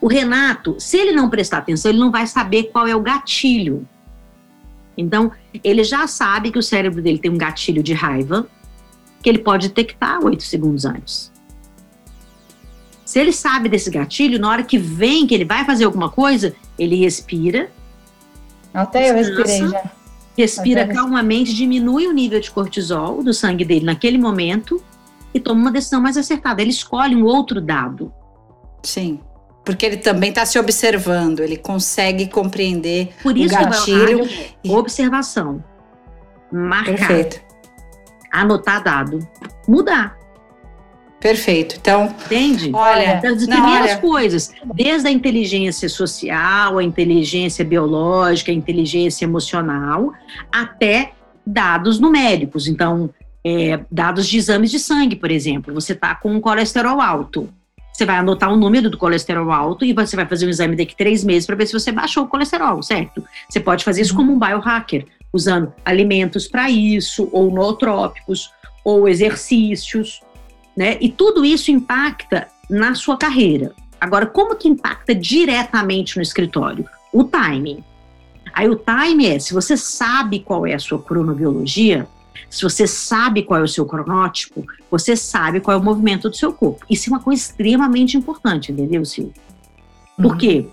O Renato, se ele não prestar atenção, ele não vai saber qual é o gatilho. Então, ele já sabe que o cérebro dele tem um gatilho de raiva, que ele pode detectar oito segundos antes. Se ele sabe desse gatilho, na hora que vem que ele vai fazer alguma coisa, ele respira. Até eu respirei já respira calmamente, diminui o nível de cortisol do sangue dele naquele momento e toma uma decisão mais acertada. Ele escolhe um outro dado. Sim. Porque ele também está se observando, ele consegue compreender Por isso o gatilho. É observação. Marcar. Perfeito. Anotar dado. Mudar. Perfeito. Então, entende? Olha, das não, primeiras olha... coisas, desde a inteligência social, a inteligência biológica, a inteligência emocional, até dados numéricos. Então, é, dados de exames de sangue, por exemplo. Você está com um colesterol alto. Você vai anotar o número do colesterol alto e você vai fazer um exame daqui três meses para ver se você baixou o colesterol, certo? Você pode fazer isso como um biohacker, usando alimentos para isso, ou nootrópicos, ou exercícios né? E tudo isso impacta na sua carreira. Agora, como que impacta diretamente no escritório? O timing. Aí o time é, se você sabe qual é a sua cronobiologia, se você sabe qual é o seu cronótipo, você sabe qual é o movimento do seu corpo. Isso é uma coisa extremamente importante, entendeu, Silvio? Por uhum. quê?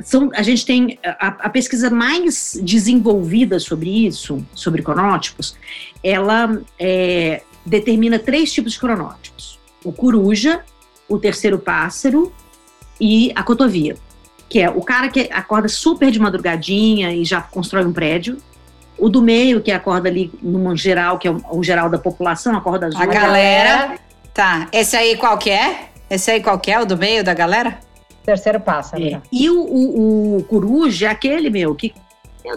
são, a gente tem a, a, pesquisa mais desenvolvida sobre isso, sobre cronótipos, ela é, determina três tipos de cronótipos: o coruja, o terceiro pássaro e a cotovia, que é o cara que acorda super de madrugadinha e já constrói um prédio. O do meio, que acorda ali numa geral, que é o, geral da população, acorda azul. A galera. Tá. Esse aí qual que é? Esse aí qual que é? O do meio da galera? Terceiro pássaro. É. E o, o, o, coruja é aquele, meu, que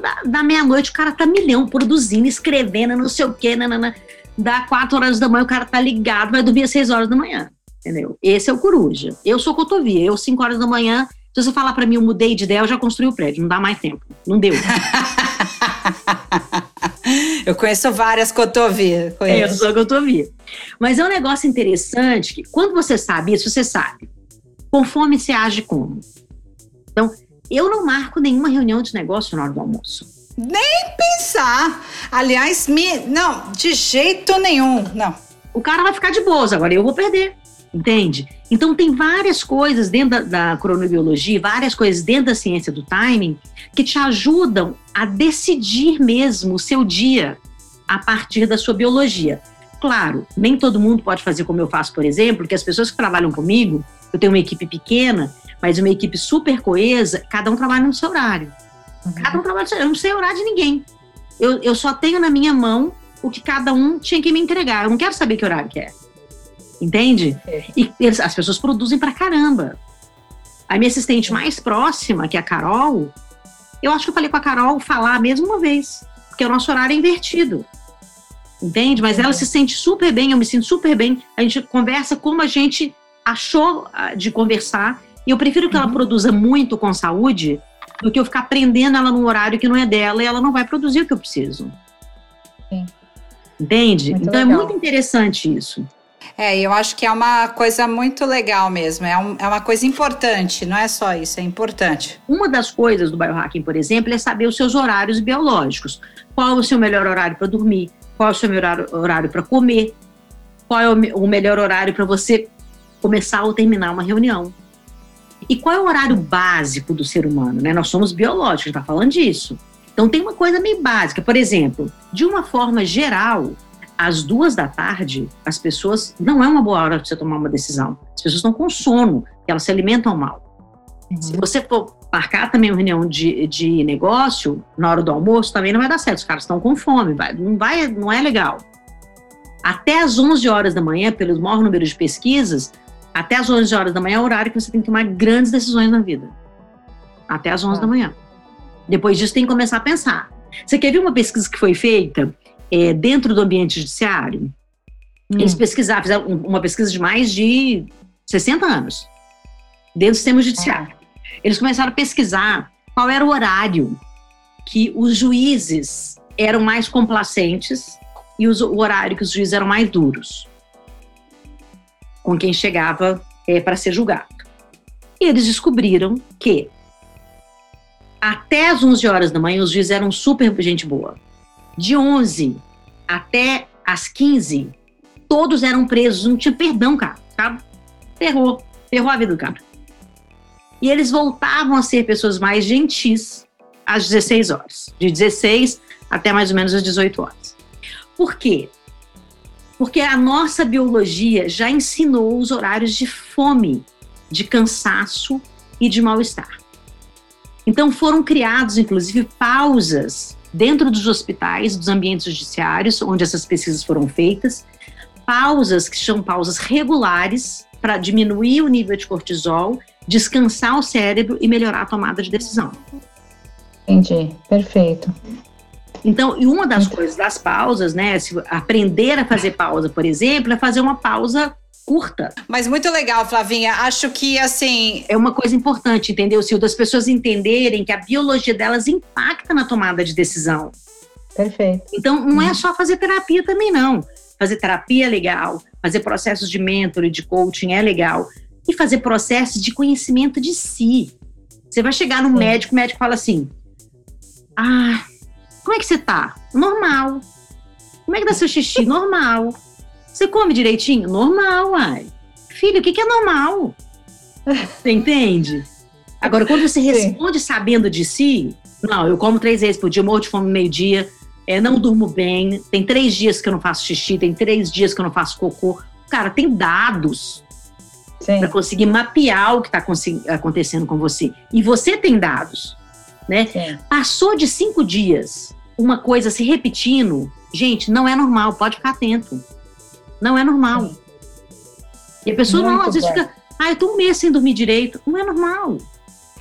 da, da meia-noite o cara tá milhão produzindo, escrevendo, não sei o quê, nanana. Dá quatro horas da manhã, o cara tá ligado, vai dormir às seis horas da manhã. Entendeu? Esse é o coruja. Eu sou cotovia. Eu, cinco horas da manhã, se você falar para mim, eu mudei de ideia, eu já construí o prédio. Não dá mais tempo. Não deu. *laughs* eu conheço várias cotovias. É, eu sou cotovia. Mas é um negócio interessante que, quando você sabe isso, você sabe. Conforme você age como. Então, eu não marco nenhuma reunião de negócio na hora do almoço. Nem pensar. Aliás, me, não, de jeito nenhum, não. O cara vai ficar de boas, agora eu vou perder entende? Então tem várias coisas dentro da, da cronobiologia, várias coisas dentro da ciência do timing que te ajudam a decidir mesmo o seu dia a partir da sua biologia. Claro, nem todo mundo pode fazer como eu faço, por exemplo, que as pessoas que trabalham comigo, eu tenho uma equipe pequena, mas uma equipe super coesa, cada um trabalha no seu horário. Uhum. Cada um trabalha no seu Eu não sei horário de ninguém. Eu, eu só tenho na minha mão o que cada um tinha que me entregar. Eu não quero saber que horário que é. Entende? É. E eles, as pessoas produzem pra caramba. A minha assistente mais próxima, que é a Carol, eu acho que eu falei com a Carol falar mesmo uma vez, porque o nosso horário é invertido. Entende? Mas ela se sente super bem, eu me sinto super bem. A gente conversa como a gente achou ah, de conversar. E eu prefiro que uhum. ela produza muito com saúde do que eu ficar prendendo ela num horário que não é dela e ela não vai produzir o que eu preciso. Sim. Entende? Muito então é legal. é muito interessante isso. É, eu acho que é uma coisa muito legal mesmo, é, um, é uma coisa importante, não é só isso, é importante. Uma das coisas do biohacking, por exemplo, é saber os seus horários biológicos. Qual é o seu melhor horário para dormir? Qual é o seu melhor horário para comer? Qual é o, o melhor horário para você começar ou terminar uma reunião? E qual é o horário básico do ser humano? Né? Nós somos biológicos, está falando disso. Então tem uma coisa meio básica, por exemplo, de uma forma geral, às duas da tarde, as pessoas. Não é uma boa hora para você tomar uma decisão. As pessoas estão com sono, elas se alimentam mal. Uhum. Se você for marcar também uma reunião de, de negócio, na hora do almoço, também não vai dar certo. Os caras estão com fome, vai, não, vai, não é legal. Até às 11 horas da manhã, pelo maior número de pesquisas, até às 11 horas da manhã é o horário que você tem que tomar grandes decisões na vida. Até às 11 ah. da manhã. Depois disso, tem que começar a pensar. Você quer ver uma pesquisa que foi feita é, dentro do ambiente judiciário, hum. eles pesquisaram, fizeram uma pesquisa de mais de 60 anos dentro do sistema judiciário. É. Eles começaram a pesquisar qual era o horário que os juízes eram mais complacentes e os, o horário que os juízes eram mais duros com quem chegava é, para ser julgado. E eles descobriram que até as 11 horas da manhã os juízes eram super gente boa de 11 até as 15, todos eram presos, não tinha perdão, cara? Ferrou, ferrou a vida do cara. E eles voltavam a ser pessoas mais gentis às 16 horas, de 16 até mais ou menos às 18 horas. Por quê? Porque a nossa biologia já ensinou os horários de fome, de cansaço e de mal-estar. Então foram criados, inclusive, pausas dentro dos hospitais, dos ambientes judiciários, onde essas pesquisas foram feitas, pausas que são pausas regulares para diminuir o nível de cortisol, descansar o cérebro e melhorar a tomada de decisão. Entendi, perfeito. Então, e uma das coisas das pausas, né, se aprender a fazer pausa, por exemplo, é fazer uma pausa curta. Mas muito legal, Flavinha. Acho que, assim. É uma coisa importante, entendeu, Sil? Das pessoas entenderem que a biologia delas impacta na tomada de decisão. Perfeito. Então, não é só fazer terapia também, não. Fazer terapia é legal, fazer processos de mentor e de coaching é legal. E fazer processos de conhecimento de si. Você vai chegar no Sim. médico, o médico fala assim: Ah, como é que você tá? Normal. Como é que dá seu xixi? Normal. Você come direitinho? Normal, ai. Filho, o que, que é normal? *laughs* Você entende? Agora, quando você responde Sim. sabendo de si, não, eu como três vezes por dia, morro de fome meio-dia, é, não durmo bem, tem três dias que eu não faço xixi, tem três dias que eu não faço cocô. Cara, tem dados para conseguir mapear o que está acontecendo com você. E você tem dados, né? Sim. Passou de cinco dias, uma coisa se repetindo, gente, não é normal, pode ficar atento. Não é normal. E a pessoa Muito não, às vezes fica, ah, eu tô um mês sem dormir direito. Não é normal.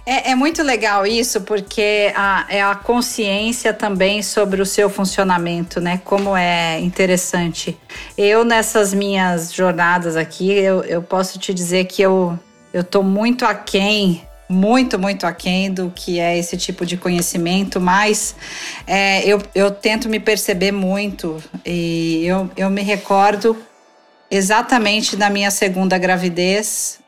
É, é, muito legal isso, porque a, é a consciência também sobre o seu funcionamento, né? Como é interessante. Eu, nessas minhas jornadas aqui, eu, eu posso te dizer que eu, eu tô muito aquém muito, muito aquém do que é esse tipo de conhecimento, mas é, eu, eu tento me perceber muito e eu, eu me recordo exatamente da minha segunda gravidez,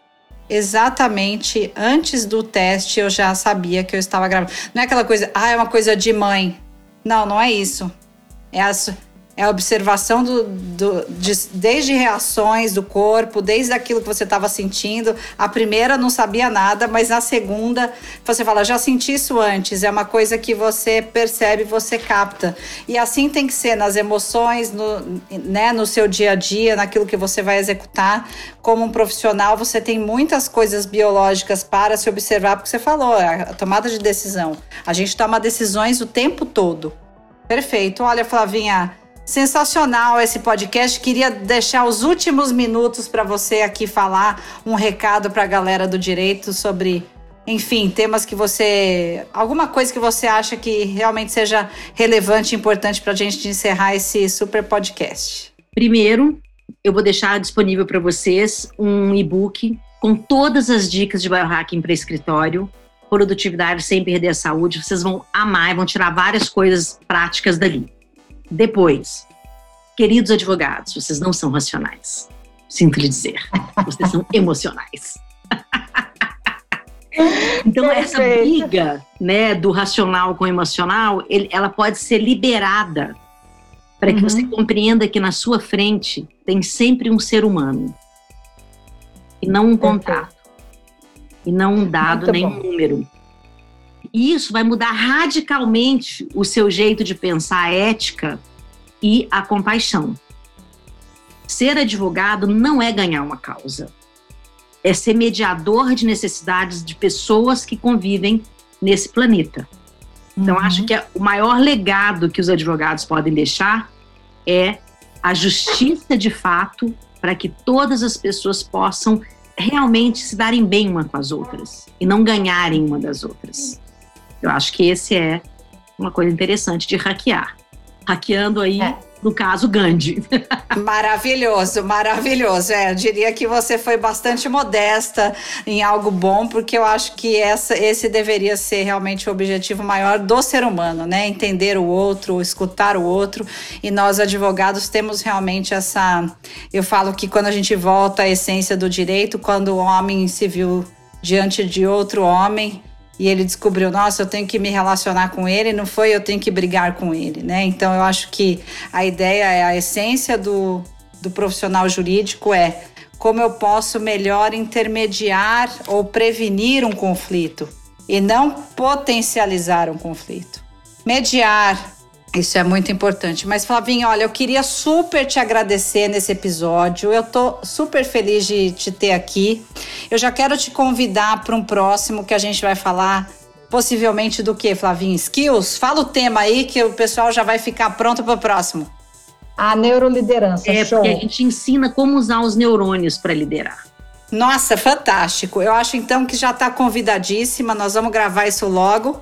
exatamente antes do teste eu já sabia que eu estava grávida. Não é aquela coisa, ah, é uma coisa de mãe. Não, não é isso. É a, é a observação do, do de, desde reações do corpo, desde aquilo que você estava sentindo. A primeira não sabia nada, mas na segunda você fala, já senti isso antes. É uma coisa que você percebe, você capta. E assim tem que ser nas emoções, no, né, no seu dia a dia, naquilo que você vai executar. Como um profissional, você tem muitas coisas biológicas para se observar, porque você falou, a tomada de decisão. A gente toma decisões o tempo todo. Perfeito. Olha, Flavinha, Sensacional esse podcast. Queria deixar os últimos minutos para você aqui falar um recado para a galera do direito sobre, enfim, temas que você. alguma coisa que você acha que realmente seja relevante e importante para a gente encerrar esse super podcast. Primeiro, eu vou deixar disponível para vocês um e-book com todas as dicas de biohacking para escritório, produtividade sem perder a saúde. Vocês vão amar e vão tirar várias coisas práticas dali. Depois, queridos advogados, vocês não são racionais. Sinto lhe dizer, vocês são emocionais. *laughs* então essa briga, né, do racional com o emocional, ele, ela pode ser liberada para que uhum. você compreenda que na sua frente tem sempre um ser humano e não um contato e não um dado Muito nem bom. um número. E isso vai mudar radicalmente o seu jeito de pensar a ética e a compaixão. Ser advogado não é ganhar uma causa, é ser mediador de necessidades de pessoas que convivem nesse planeta. Então, uhum. acho que é o maior legado que os advogados podem deixar é a justiça de fato para que todas as pessoas possam realmente se darem bem uma com as outras e não ganharem uma das outras. Eu acho que esse é uma coisa interessante de hackear. Hackeando aí, é. no caso, Gandhi. *laughs* Maravilhoso, maravilhoso. É, eu diria que você foi bastante modesta em algo bom, porque eu acho que essa, esse deveria ser realmente o objetivo maior do ser humano, né? Entender o outro, escutar o outro. E nós, advogados, temos realmente essa. Eu falo que quando a gente volta à essência do direito, quando o homem se viu diante de outro homem, e ele descobriu, nossa, eu tenho que me relacionar com ele, não foi eu tenho que brigar com ele, né? Então eu acho que a ideia é a essência do, do profissional jurídico é como eu posso melhor intermediar ou prevenir um conflito e não potencializar um conflito. Mediar, isso é muito importante. Mas, Flavinho, olha, eu queria super te agradecer nesse episódio. Eu tô super feliz de te ter aqui. Eu já quero te convidar para um próximo que a gente vai falar possivelmente do que, Flavinho? Skills? Fala o tema aí que o pessoal já vai ficar pronto para o próximo. A neuroliderança. É, show. porque a gente ensina como usar os neurônios para liderar. Nossa, fantástico. Eu acho então que já está convidadíssima. Nós vamos gravar isso logo.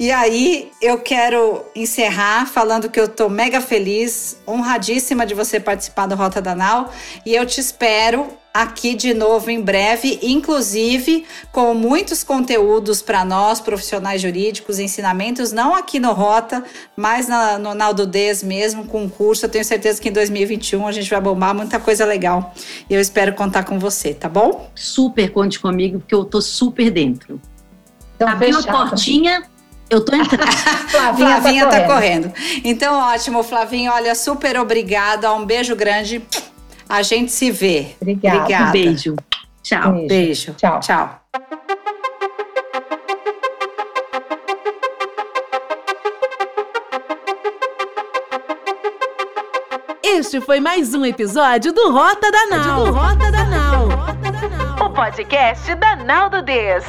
E aí eu quero encerrar falando que eu estou mega feliz, honradíssima de você participar do Rota Danal. E eu te espero aqui de novo em breve, inclusive com muitos conteúdos para nós, profissionais jurídicos, ensinamentos, não aqui no Rota, mas na, no Naldudez mesmo, com o curso. Eu tenho certeza que em 2021 a gente vai bombar muita coisa legal. E eu espero contar com você, tá bom? Super conte comigo, porque eu tô super dentro. Então, Abriu a portinha, eu tô entrando. *laughs* Flavinha, Flavinha tá, tá correndo. correndo. Então, ótimo, Flavinha. Olha, super obrigada. Um beijo grande. A gente se vê. Obrigada. Obrigada. Um beijo. Tchau. Beijo. beijo. Tchau. Tchau. Este foi mais um episódio do Rota da Nau. Do Rota da Nau. O podcast da Nau do Des.